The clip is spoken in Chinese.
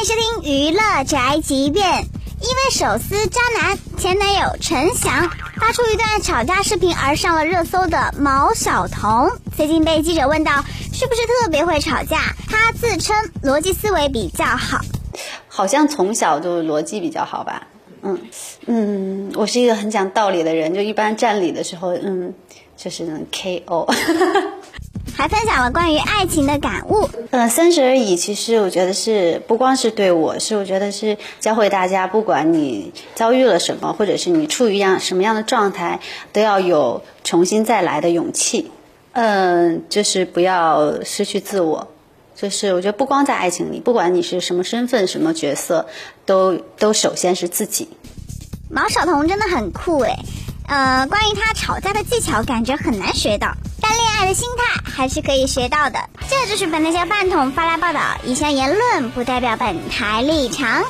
迎收听娱乐宅急便，因为手撕渣男前男友陈翔发出一段吵架视频而上了热搜的毛晓彤，最近被记者问到是不是特别会吵架，他自称逻辑思维比较好，好像从小就逻辑比较好吧。嗯嗯，我是一个很讲道理的人，就一般站理的时候，嗯，就是能 KO。还分享了关于爱情的感悟。呃，三十而已，其实我觉得是不光是对我，是我觉得是教会大家，不管你遭遇了什么，或者是你处于样什么样的状态，都要有重新再来的勇气。嗯，就是不要失去自我。就是我觉得不光在爱情里，不管你是什么身份、什么角色，都都首先是自己。毛晓彤真的很酷诶，呃，关于他吵架的技巧，感觉很难学到。但恋爱的心态还是可以学到的。这就是本台小饭桶发来报道，以下言论不代表本台立场。